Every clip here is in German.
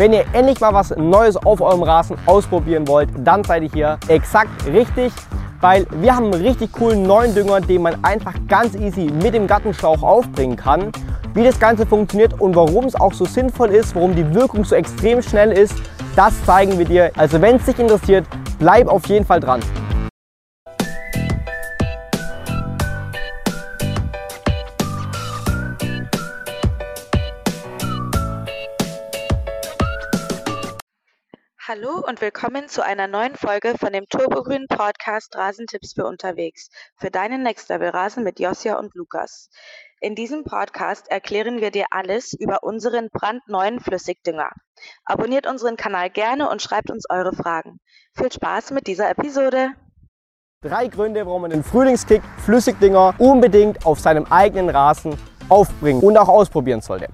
Wenn ihr endlich mal was Neues auf eurem Rasen ausprobieren wollt, dann seid ihr hier exakt richtig weil wir haben einen richtig coolen neuen Dünger, den man einfach ganz easy mit dem Gartenschlauch aufbringen kann. Wie das Ganze funktioniert und warum es auch so sinnvoll ist, warum die Wirkung so extrem schnell ist, das zeigen wir dir. Also wenn es dich interessiert, bleib auf jeden Fall dran. Hallo und willkommen zu einer neuen Folge von dem Turbogrün Podcast Rasentipps für unterwegs für deinen Next Level Rasen mit Josia und Lukas. In diesem Podcast erklären wir dir alles über unseren brandneuen Flüssigdünger. Abonniert unseren Kanal gerne und schreibt uns eure Fragen. Viel Spaß mit dieser Episode. Drei Gründe, warum man den Frühlingskick Flüssigdünger unbedingt auf seinem eigenen Rasen aufbringen und auch ausprobieren sollte.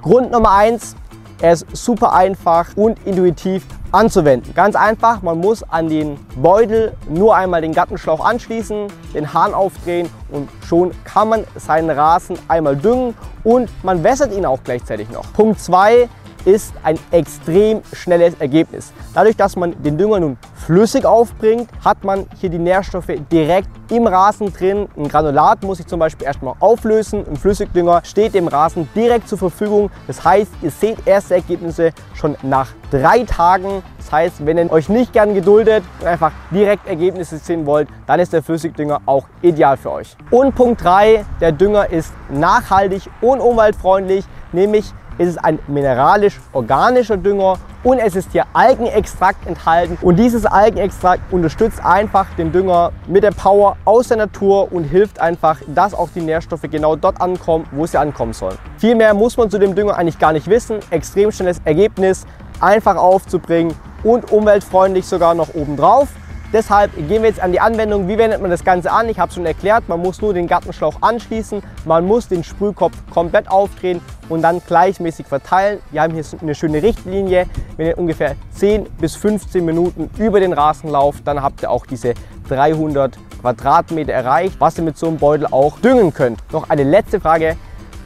Grund Nummer eins, er ist super einfach und intuitiv anzuwenden. Ganz einfach, man muss an den Beutel nur einmal den Gartenschlauch anschließen, den Hahn aufdrehen und schon kann man seinen Rasen einmal düngen und man wässert ihn auch gleichzeitig noch. Punkt 2, ist ein extrem schnelles Ergebnis. Dadurch, dass man den Dünger nun flüssig aufbringt, hat man hier die Nährstoffe direkt im Rasen drin. Ein Granulat muss ich zum Beispiel erstmal auflösen. Ein Flüssigdünger steht dem Rasen direkt zur Verfügung. Das heißt, ihr seht erste Ergebnisse schon nach drei Tagen. Das heißt, wenn ihr euch nicht gern geduldet und einfach direkt Ergebnisse sehen wollt, dann ist der Flüssigdünger auch ideal für euch. Und Punkt 3, der Dünger ist nachhaltig und umweltfreundlich, nämlich ist es ein mineralisch-organischer Dünger und es ist hier Algenextrakt enthalten. Und dieses Algenextrakt unterstützt einfach den Dünger mit der Power aus der Natur und hilft einfach, dass auch die Nährstoffe genau dort ankommen, wo sie ankommen sollen. Viel mehr muss man zu dem Dünger eigentlich gar nicht wissen. Extrem schnelles Ergebnis, einfach aufzubringen und umweltfreundlich sogar noch obendrauf. Deshalb gehen wir jetzt an die Anwendung. Wie wendet man das Ganze an? Ich habe es schon erklärt, man muss nur den Gartenschlauch anschließen, man muss den Sprühkopf komplett aufdrehen und dann gleichmäßig verteilen. Wir haben hier eine schöne Richtlinie. Wenn ihr ungefähr 10 bis 15 Minuten über den Rasen lauft, dann habt ihr auch diese 300 Quadratmeter erreicht, was ihr mit so einem Beutel auch düngen könnt. Noch eine letzte Frage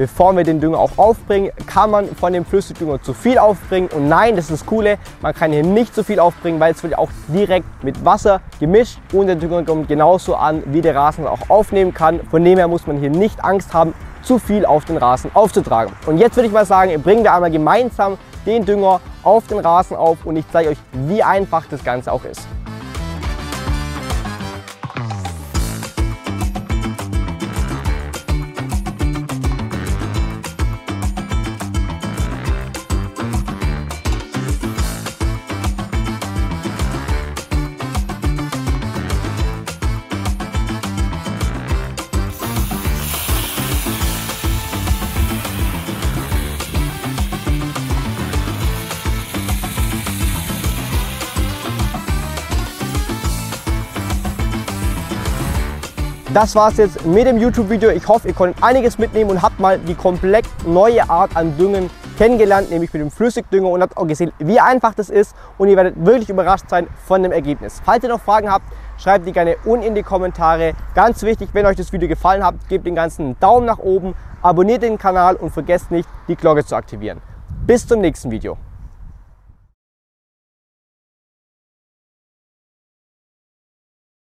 bevor wir den Dünger auch aufbringen, kann man von dem Flüssigdünger zu viel aufbringen. Und nein, das ist das Coole, man kann hier nicht zu viel aufbringen, weil es wird auch direkt mit Wasser gemischt und der Dünger kommt genauso an, wie der Rasen auch aufnehmen kann. Von dem her muss man hier nicht Angst haben, zu viel auf den Rasen aufzutragen. Und jetzt würde ich mal sagen, bringen wir einmal gemeinsam den Dünger auf den Rasen auf und ich zeige euch, wie einfach das Ganze auch ist. Das war es jetzt mit dem YouTube-Video. Ich hoffe, ihr konntet einiges mitnehmen und habt mal die komplett neue Art an Düngen kennengelernt, nämlich mit dem Flüssigdünger und habt auch gesehen, wie einfach das ist und ihr werdet wirklich überrascht sein von dem Ergebnis. Falls ihr noch Fragen habt, schreibt die gerne unten in die Kommentare. Ganz wichtig, wenn euch das Video gefallen hat, gebt den ganzen einen Daumen nach oben, abonniert den Kanal und vergesst nicht, die Glocke zu aktivieren. Bis zum nächsten Video.